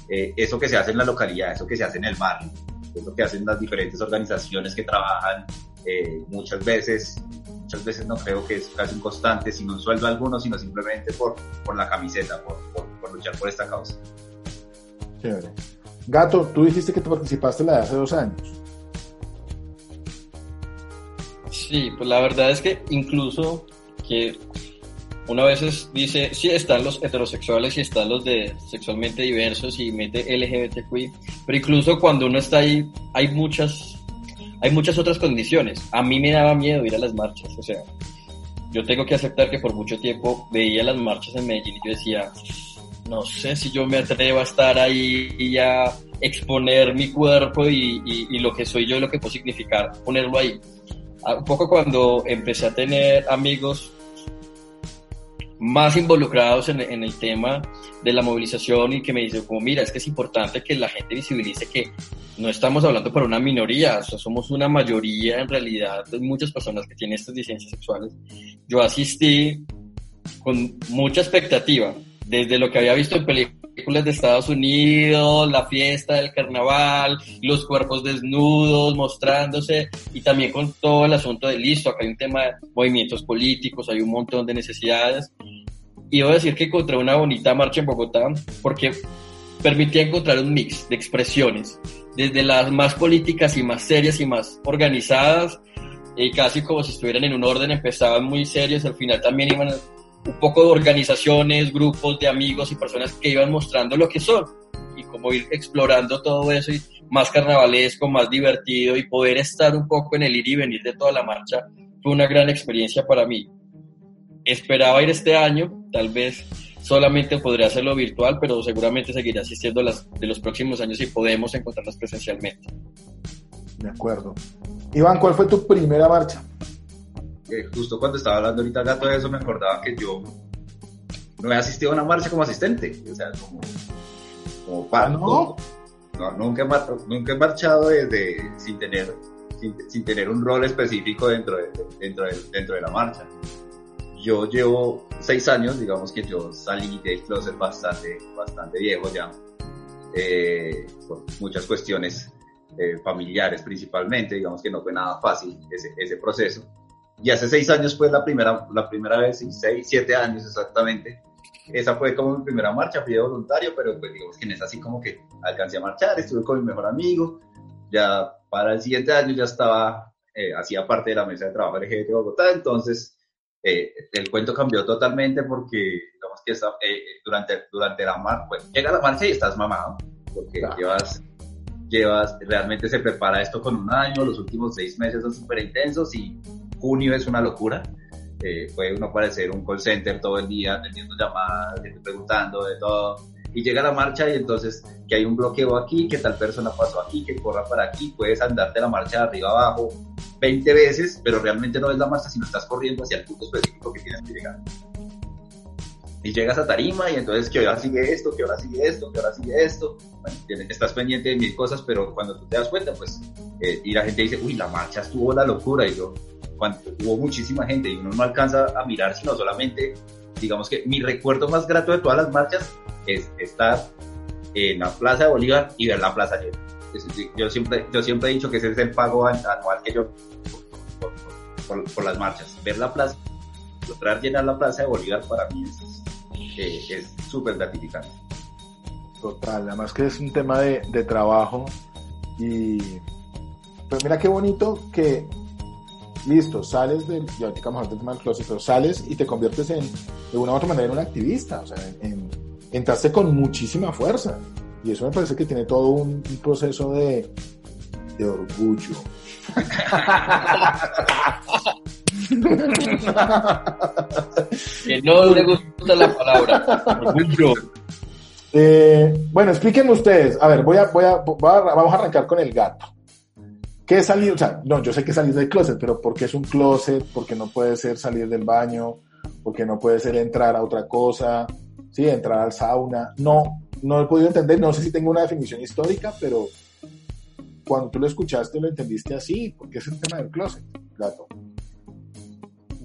eh, eso que se hace en la localidad, eso que se hace en el barrio, eso que hacen las diferentes organizaciones que trabajan eh, muchas veces, muchas veces no creo que es casi un constante, sin un sueldo alguno, sino simplemente por, por la camiseta, por, por, luchar por esta causa. Chévere. Gato, tú dijiste que tú participaste la de hace dos años. Sí, pues la verdad es que incluso que uno a veces dice, sí, están los heterosexuales y están los de sexualmente diversos y mete LGBTQI, pero incluso cuando uno está ahí, hay muchas, hay muchas otras condiciones. A mí me daba miedo ir a las marchas, o sea, yo tengo que aceptar que por mucho tiempo veía las marchas en Medellín y yo decía, no sé si yo me atrevo a estar ahí y a exponer mi cuerpo y, y lo que soy yo y lo que puedo significar, ponerlo ahí un poco cuando empecé a tener amigos más involucrados en, el tema de la movilización y que me dicen como mira es que es importante que la gente visibilice que no estamos hablando para una minoría, o sea, somos una mayoría en realidad de muchas personas que tienen estas disidencias sexuales. Yo asistí con mucha expectativa, desde lo que había visto en películas películas de Estados Unidos, la fiesta del carnaval, los cuerpos desnudos mostrándose y también con todo el asunto de listo, acá hay un tema de movimientos políticos, hay un montón de necesidades. Y debo decir que encontré una bonita marcha en Bogotá porque permitía encontrar un mix de expresiones, desde las más políticas y más serias y más organizadas, y casi como si estuvieran en un orden, empezaban muy serios, al final también iban un poco de organizaciones, grupos de amigos y personas que iban mostrando lo que son y como ir explorando todo eso y más carnavalesco, más divertido y poder estar un poco en el ir y venir de toda la marcha fue una gran experiencia para mí. esperaba ir este año, tal vez solamente podría hacerlo virtual, pero seguramente seguiré asistiendo las, de los próximos años y podemos encontrarnos presencialmente. De acuerdo. Iván, ¿cuál fue tu primera marcha? Eh, justo cuando estaba hablando ahorita gato de eso, me acordaba que yo no he asistido a una marcha como asistente, o sea, como, como para... ¿Ah, no? no, nunca, he, nunca he marchado desde, sin, tener, sin, tener un rol específico dentro de, dentro, de, dentro de la marcha. Yo llevo seis años, digamos que yo salí del closet bastante, bastante viejo ya, eh, por muchas cuestiones eh, familiares principalmente, digamos que no fue nada fácil ese, ese proceso. Y hace seis años fue la primera, la primera vez, seis, siete años exactamente, esa fue como mi primera marcha, fui de voluntario, pero pues digamos que en esa así como que alcancé a marchar, estuve con mi mejor amigo, ya para el siguiente año ya estaba, eh, hacía parte de la mesa de trabajo LGBT de Bogotá, entonces eh, el cuento cambió totalmente porque digamos que eh, durante, durante la marcha, pues llega la marcha y estás mamado, porque llevas, llevas, realmente se prepara esto con un año, los últimos seis meses son súper intensos y junio es una locura eh, puede uno aparecer un call center todo el día atendiendo llamadas, preguntando de todo. Y llega la marcha y entonces que hay un bloqueo aquí, que tal persona pasó aquí, que corra para aquí, puedes andarte la marcha de arriba abajo 20 veces, pero realmente no es la marcha, sino estás corriendo hacia el punto específico que tienes que llegar. Y llegas a tarima y entonces que ahora sigue esto, que ahora sigue esto, que ahora sigue esto. Estás pendiente de mil cosas, pero cuando tú te das cuenta, pues, eh, y la gente dice, uy, la marcha estuvo la locura. Y yo, cuando hubo muchísima gente y uno no alcanza a mirar, sino solamente, digamos que mi recuerdo más grato de todas las marchas es estar en la Plaza de Bolívar y ver la plaza llena. Yo siempre, yo siempre he dicho que ese es el pago anual que yo por, las marchas. Ver la plaza, lograr llenar la Plaza de Bolívar para mí es súper gratificante. Total, además que es un tema de, de trabajo y pues mira qué bonito que listo, sales del, ya vamos a del tema del closet, pero sales y te conviertes en, de una u otra manera en un activista, o sea, en, entraste con muchísima fuerza. Y eso me parece que tiene todo un, proceso de, de orgullo. que no le gusta la palabra, orgullo. Eh, bueno, explíquenme ustedes. A ver, voy a, voy a, vamos a arrancar con el gato. ¿Qué salir? O sea, no, yo sé que salir del closet, pero ¿por qué es un closet? ¿Por qué no puede ser salir del baño? ¿Por qué no puede ser entrar a otra cosa? ¿Sí? Entrar al sauna. No, no he podido entender, no sé si tengo una definición histórica, pero cuando tú lo escuchaste lo entendiste así, porque es el tema del closet, gato.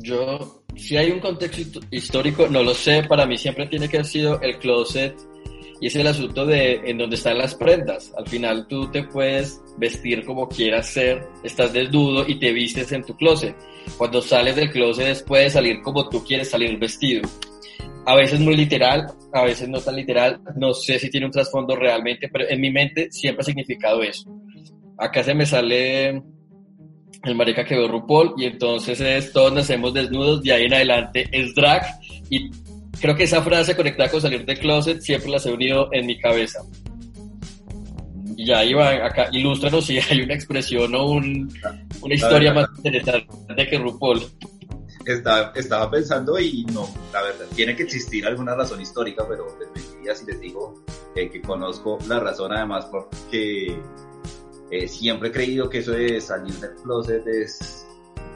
Yo, si hay un contexto histórico, no lo sé, para mí siempre tiene que haber sido el closet y es el asunto de en donde están las prendas. Al final tú te puedes vestir como quieras ser, estás desnudo y te vistes en tu closet. Cuando sales del closet después salir como tú quieres salir vestido. A veces muy literal, a veces no tan literal, no sé si tiene un trasfondo realmente, pero en mi mente siempre ha significado eso. Acá se me sale el marica que veo RuPaul y entonces es todos nacemos desnudos, de ahí en adelante es drag y creo que esa frase conectada con salir del closet siempre la he unido en mi cabeza. Y ya iba acá, ilústranos si hay una expresión o un, una historia más interesante que RuPaul. Estaba, estaba pensando y no, la verdad, tiene que existir alguna razón histórica, pero les mentiría si les digo eh, que conozco la razón además porque eh, siempre he creído que eso de salir del closet es,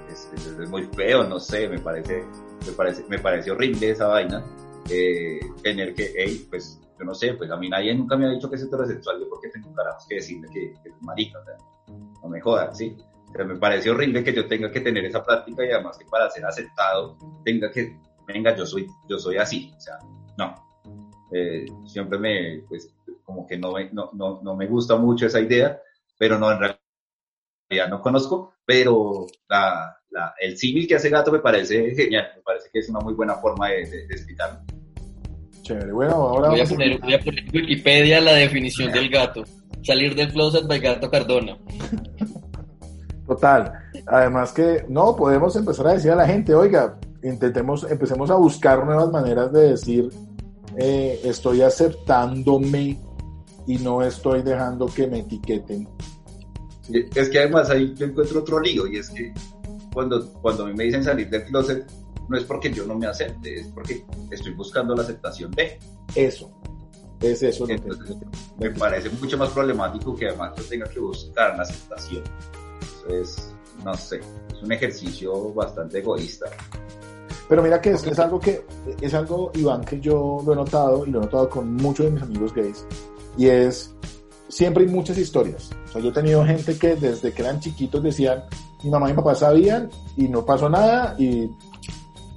es muy feo, no sé, me parece me parece, me parece horrible esa vaina, eh, tener que, hey, pues, yo no sé, pues a mí nadie nunca me ha dicho que es heterosexual, yo porque tengo carajos que decirle que, es marica, o sea, no me jodan, ¿sí? Pero me parece horrible que yo tenga que tener esa práctica y además que para ser aceptado tenga que, venga, yo soy, yo soy así, o sea, no. Eh, siempre me, pues, como que no no, no, no me gusta mucho esa idea, pero no, en realidad no conozco, pero la, el símil que hace Gato me parece genial, me parece que es una muy buena forma de, explicarlo. Chévere, bueno, ahora voy a, poner, voy a poner en Wikipedia la definición del gato. Salir del closet by Gato Cardona. Total. Además que, no, podemos empezar a decir a la gente, oiga, intentemos, empecemos a buscar nuevas maneras de decir, eh, estoy aceptándome y no estoy dejando que me etiqueten. Es que además ahí yo encuentro otro lío y es que cuando, cuando a mí me dicen salir del closet, no es porque yo no me acepte, es porque estoy buscando la aceptación de. Eso, es eso. Entonces, me parece mucho más problemático que además yo tenga que buscar la aceptación. Entonces, no sé, es un ejercicio bastante egoísta. Pero mira que es, es, algo que, es algo, Iván, que yo lo he notado y lo he notado con muchos de mis amigos gays, y es, siempre hay muchas historias. O sea, yo he tenido gente que desde que eran chiquitos decían, mi mamá y mi papá sabían y no pasó nada y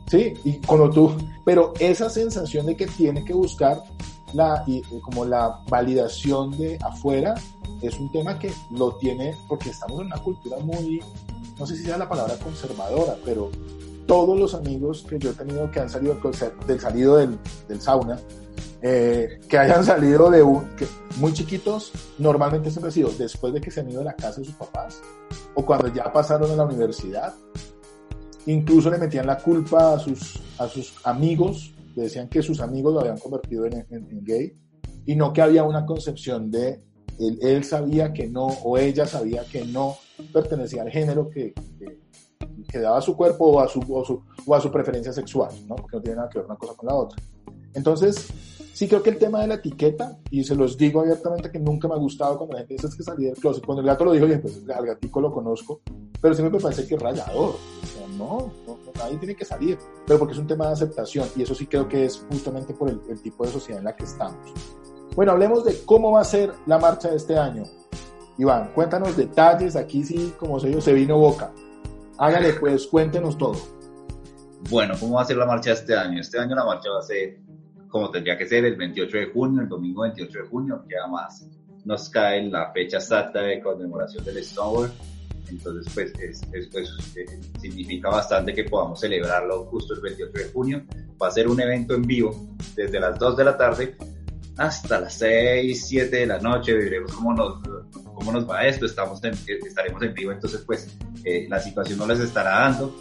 sí, y cuando tú, pero esa sensación de que tiene que buscar la, y, como la validación de afuera es un tema que lo tiene porque estamos en una cultura muy, no sé si sea la palabra conservadora, pero todos los amigos que yo he tenido que han salido del salido del, del sauna, eh, que hayan salido de un, que muy chiquitos, normalmente siempre ha sido después de que se han ido de la casa de sus papás o cuando ya pasaron a la universidad. Incluso le metían la culpa a sus, a sus amigos, decían que sus amigos lo habían convertido en, en, gay y no que había una concepción de él, él, sabía que no o ella sabía que no pertenecía al género que, que, que daba su cuerpo o a su, o, su, o a su preferencia sexual, ¿no? porque no tiene nada que ver una cosa con la otra. Entonces, sí creo que el tema de la etiqueta, y se los digo abiertamente que nunca me ha gustado cuando la gente dice es que salí del closet. Cuando el gato lo dijo, bien, pues al gatico lo conozco, pero siempre me parece que es rayador. O sea, no, no, nadie tiene que salir, pero porque es un tema de aceptación, y eso sí creo que es justamente por el, el tipo de sociedad en la que estamos. Bueno, hablemos de cómo va a ser la marcha de este año. Iván, cuéntanos detalles, aquí sí, como se, se vino boca. Hágale pues, cuéntenos todo. Bueno, ¿cómo va a ser la marcha este año? Este año la marcha va a ser como tendría que ser el 28 de junio, el domingo 28 de junio, que además nos cae la fecha exacta de conmemoración del Stonewall. Entonces, pues, es, es, pues, eh, significa bastante que podamos celebrarlo justo el 28 de junio. Va a ser un evento en vivo desde las 2 de la tarde hasta las 6, 7 de la noche. Veremos cómo nos, cómo nos va esto. Estamos en, estaremos en vivo, entonces, pues, eh, la situación no les estará dando.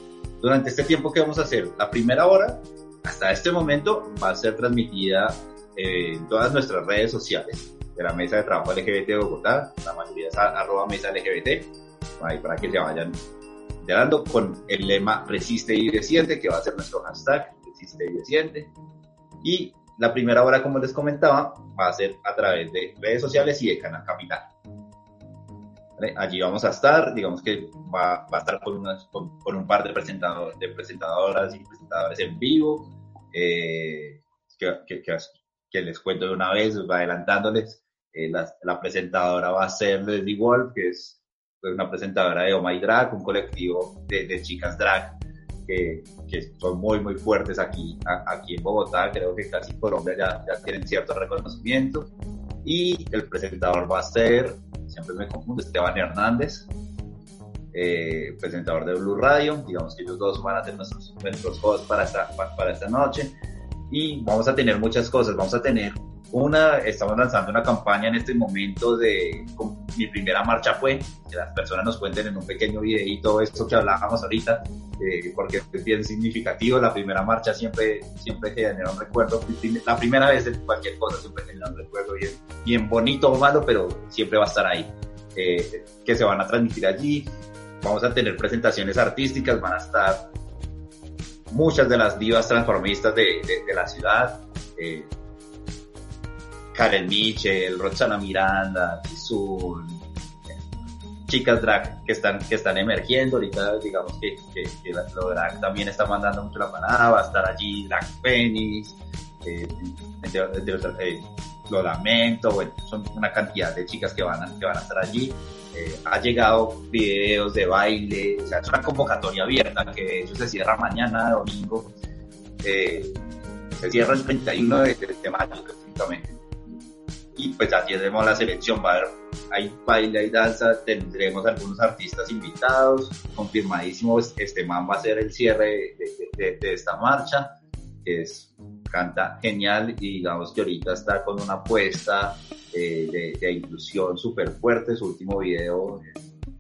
Durante este tiempo, ¿qué vamos a hacer? La primera hora hasta este momento va a ser transmitida eh, en todas nuestras redes sociales de la Mesa de Trabajo LGBT de Bogotá, la mayoría es arroba mesa LGBT, ahí para que se vayan enterando con el lema Resiste y Desciende, que va a ser nuestro hashtag Resiste y Desciende. Y la primera hora, como les comentaba, va a ser a través de redes sociales y de Canal Capital. Allí vamos a estar, digamos que va, a estar con, un par de, presentador, de presentadoras y presentadores en vivo, eh, que, les cuento de una vez, va adelantándoles. Eh, la, presentadora va a ser Leslie Wolf, que es una presentadora de Oh My Drag, un colectivo de, chicas drag que, son muy, muy fuertes aquí, aquí en Bogotá. Creo que casi Colombia ya, ya tienen cierto reconocimiento. Y el presentador va a ser siempre me confundo, Esteban Hernández, eh, presentador de Blue Radio, digamos que ellos dos van a ser nuestros, nuestros hosts para esta, para esta noche. Y vamos a tener muchas cosas, vamos a tener una, estamos lanzando una campaña en este momento de mi primera marcha fue, que las personas nos cuenten en un pequeño videito esto que hablábamos ahorita, eh, porque es bien significativo, la primera marcha siempre, siempre genera un recuerdo, la primera vez de cualquier cosa siempre genera un recuerdo bien, bien bonito o malo, pero siempre va a estar ahí, eh, que se van a transmitir allí, vamos a tener presentaciones artísticas, van a estar muchas de las divas transformistas de, de, de la ciudad, eh, Karen Mitchell, Roxana Miranda, Tizun, chicas drag que están, que están emergiendo, ahorita digamos que, que, que lo drag también está mandando mucho la manada, va a estar allí Drag Penny, eh, eh, lo lamento, bueno, son una cantidad de chicas que van a, que van a estar allí. Eh, ha llegado videos de baile, o sea, es una convocatoria abierta que de hecho se cierra mañana, domingo, eh, se cierra el 31 de, de mayo, específicamente y pues así hacemos la selección, va a haber, hay baile y danza, tendremos algunos artistas invitados, confirmadísimo, este man va a ser el cierre de, de, de esta marcha, es, canta genial y digamos que ahorita está con una apuesta eh, de, inclusión súper fuerte, su último video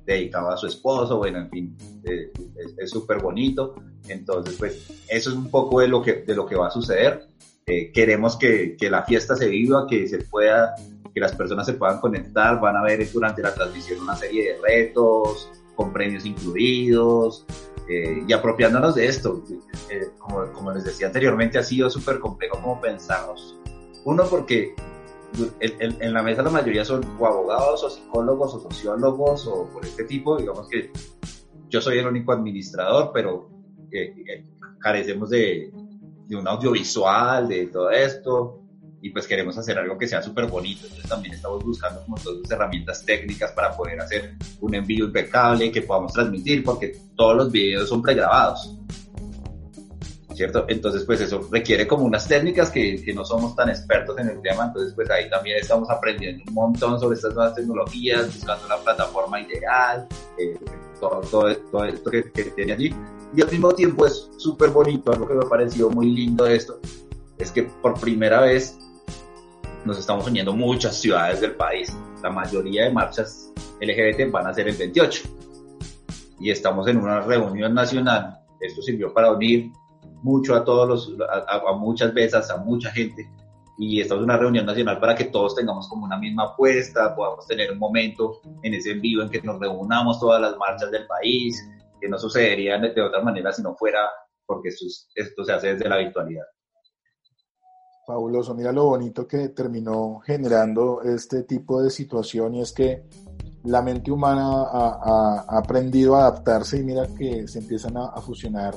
dedicado a su esposo, bueno, en fin, eh, es súper bonito, entonces pues eso es un poco de lo que, de lo que va a suceder eh, queremos que, que, la fiesta se viva, que se pueda, que las personas se puedan conectar, van a ver durante la transmisión una serie de retos, con premios incluidos, eh, y apropiándonos de esto. Eh, como, como, les decía anteriormente, ha sido súper complejo como pensarnos. Uno, porque en, en, la mesa la mayoría son o abogados o psicólogos o sociólogos o por este tipo, digamos que yo soy el único administrador, pero eh, carecemos de, de un audiovisual, de todo esto, y pues queremos hacer algo que sea súper bonito. Entonces también estamos buscando como todas las herramientas técnicas para poder hacer un envío impecable que podamos transmitir, porque todos los videos son pregrabados. ¿Cierto? Entonces, pues eso requiere como unas técnicas que, que, no somos tan expertos en el tema, entonces pues ahí también estamos aprendiendo un montón sobre estas nuevas tecnologías, buscando la plataforma ideal, eh, todo, todo, todo, esto que, que tiene allí. Y al mismo tiempo es súper bonito, algo que me ha parecido muy lindo de esto, es que por primera vez nos estamos uniendo muchas ciudades del país. La mayoría de marchas LGBT van a ser el 28. Y estamos en una reunión nacional. Esto sirvió para unir mucho a todos los, a, muchas veces, a mucha gente. Y estamos en una reunión nacional para que todos tengamos como una misma apuesta, podamos tener un momento en ese envío en que nos reunamos todas las marchas del país, que no sucedería de, otra manera si no fuera porque esto, esto se hace desde la virtualidad. Fabuloso, mira lo bonito que terminó generando este tipo de situación y es que la mente humana ha, aprendido a adaptarse y mira que se empiezan a, fusionar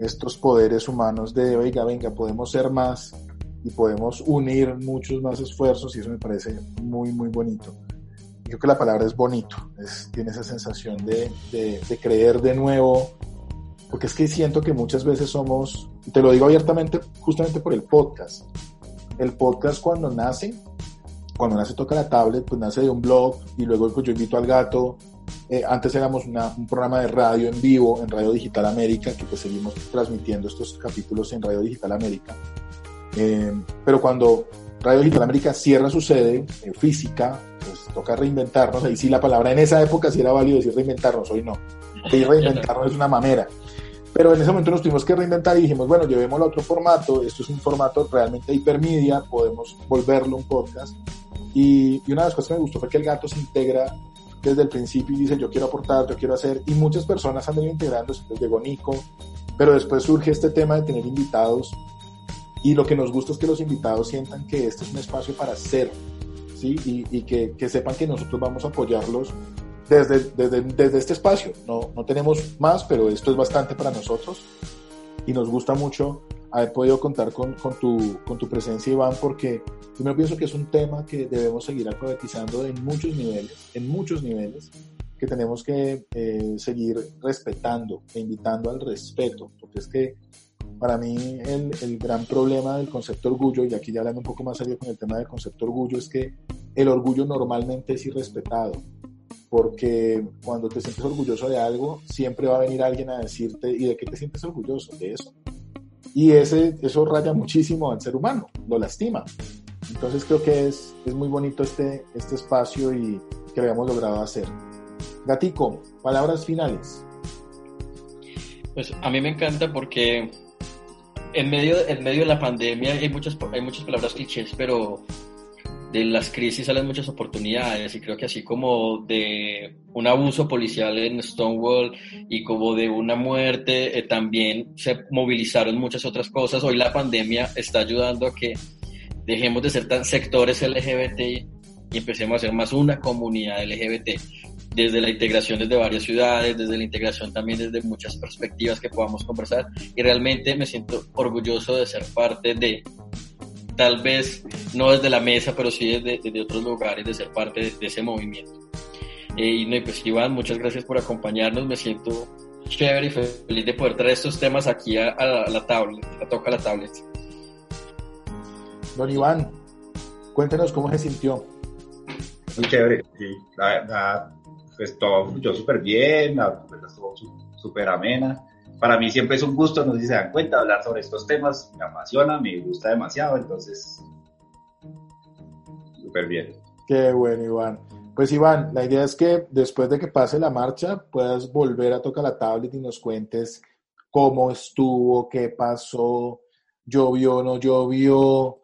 estos poderes humanos de, oiga, venga, podemos ser más y podemos unir muchos más esfuerzos y eso me parece muy, muy bonito. Yo creo que la palabra es bonito, es, tiene esa sensación de, de creer de nuevo, porque es que siento que muchas veces somos, y te lo digo abiertamente justamente por el podcast, el podcast cuando nace, cuando nace Toca la Tablet, pues nace de un blog y luego pues yo invito al gato, eh, antes éramos un programa de radio en vivo en Radio Digital América, que pues seguimos transmitiendo estos capítulos en Radio Digital América, eh, pero cuando Radio Digital América cierra su sede eh, física, toca reinventarnos, ahí sí la palabra en esa época sí era válido decir reinventarnos, hoy no, y reinventarnos es una mamera. Pero en ese momento nos tuvimos que reinventar y dijimos, bueno, llevémoslo a otro formato, esto es un formato realmente hipermedia, podemos volverlo un podcast. Y, y, una de las cosas que me gustó fue que el gato se integra desde el principio y dice, yo quiero aportar, yo quiero hacer, y muchas personas han venido integrándose, desde Gonico, pero después surge este tema de tener invitados, y lo que nos gusta es que los invitados sientan que este es un espacio para ser, ¿sí? Y, y que, que sepan que nosotros vamos a apoyarlos desde, desde, desde, este espacio. No, no tenemos más, pero esto es bastante para nosotros y nos gusta mucho haber podido contar con, con, tu, con tu presencia, Iván, porque yo pienso que es un tema que debemos seguir alfabetizando en muchos niveles, en muchos niveles, que tenemos que eh, seguir respetando e invitando al respeto, porque es que para mí el, el, gran problema del concepto orgullo, y aquí ya hablando un poco más serio con el tema del concepto orgullo, es que el orgullo normalmente es irrespetado porque cuando te sientes orgulloso de algo, siempre va a venir alguien a decirte, ¿y de qué te sientes orgulloso? De eso. Y ese, eso raya muchísimo al ser humano, lo lastima. Entonces creo que es, es muy bonito este, este espacio y que lo hayamos logrado hacer. Gatico, palabras finales. Pues a mí me encanta porque en medio, en medio de la pandemia hay muchas, hay muchas palabras clichés, pero de las crisis salen muchas oportunidades y creo que así como de un abuso policial en Stonewall y como de una muerte, eh, también se movilizaron muchas otras cosas. Hoy la pandemia está ayudando a que dejemos de ser tan sectores LGBT y empecemos a ser más una comunidad LGBT, desde la integración desde varias ciudades, desde la integración también desde muchas perspectivas que podamos conversar y realmente me siento orgulloso de ser parte de tal vez no desde la mesa, pero sí desde, otros lugares, de ser parte de, ese movimiento. Eh, y no, pues Iván, muchas gracias por acompañarnos, me siento chévere y feliz de poder traer estos temas aquí a, la, tablet, a toca la tablet. Don Iván, cuéntenos cómo se sintió. Muy chévere, sí, la verdad, pues todo yo súper bien, la estuvo súper amena para mí siempre es un gusto, no sé si se dan cuenta, hablar sobre estos temas, me apasiona, me gusta demasiado, entonces, súper bien. Qué bueno, Iván. Pues Iván, la idea es que después de que pase la marcha puedas volver a tocar la tablet y nos cuentes cómo estuvo, qué pasó, llovió, no llovió,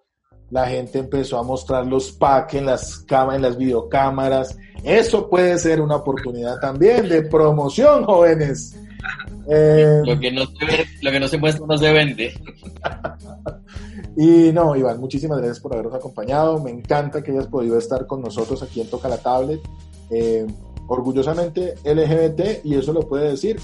la gente empezó a mostrar los packs las, en las videocámaras. Eso puede ser una oportunidad también de promoción, jóvenes. Eh, lo, que no se lo que no se muestra no se vende. y no, Iván, muchísimas gracias por habernos acompañado. Me encanta que hayas podido estar con nosotros aquí en Toca la Tablet. Eh, orgullosamente LGBT, y eso lo puede decir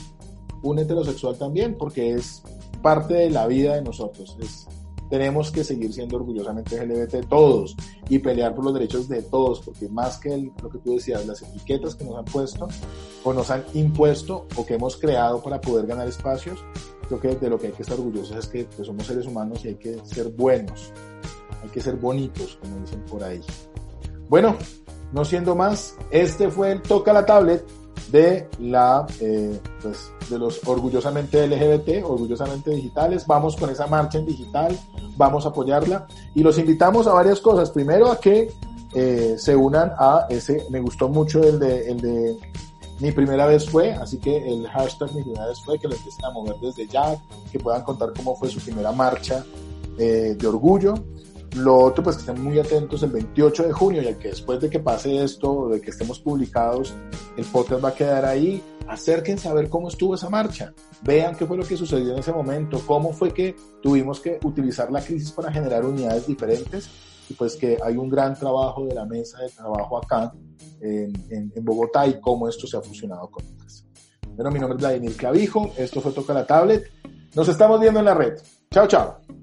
un heterosexual también, porque es parte de la vida de nosotros. Es, tenemos que seguir siendo orgullosamente LGBT todos y pelear por los derechos de todos, porque más que lo que tú decías, las etiquetas que nos han puesto o nos han impuesto o que hemos creado para poder ganar espacios, creo que de lo que hay que estar orgullosos es que pues, somos seres humanos y hay que ser buenos, hay que ser bonitos, como dicen por ahí. Bueno, no siendo más, este fue el Toca la Tablet de la eh, pues, de los orgullosamente LGBT, orgullosamente digitales. Vamos con esa marcha en digital, vamos a apoyarla y los invitamos a varias cosas. Primero a que eh, se unan a ese, me gustó mucho el de, el de mi primera vez fue, así que el hashtag mi primera vez fue, que lo empiecen a mover desde ya, que puedan contar cómo fue su primera marcha eh, de orgullo. Lo otro, pues que estén muy atentos el 28 de junio, ya que después de que pase esto, de que estemos publicados, el podcast va a quedar ahí. Acérquense a ver cómo estuvo esa marcha. Vean qué fue lo que sucedió en ese momento, cómo fue que tuvimos que utilizar la crisis para generar unidades diferentes y pues que hay un gran trabajo de la mesa de trabajo acá en, en Bogotá y cómo esto se ha fusionado con otras. Bueno, mi nombre es Vladimir Clavijo, esto fue Toca la Tablet. Nos estamos viendo en la red. Chao, chao.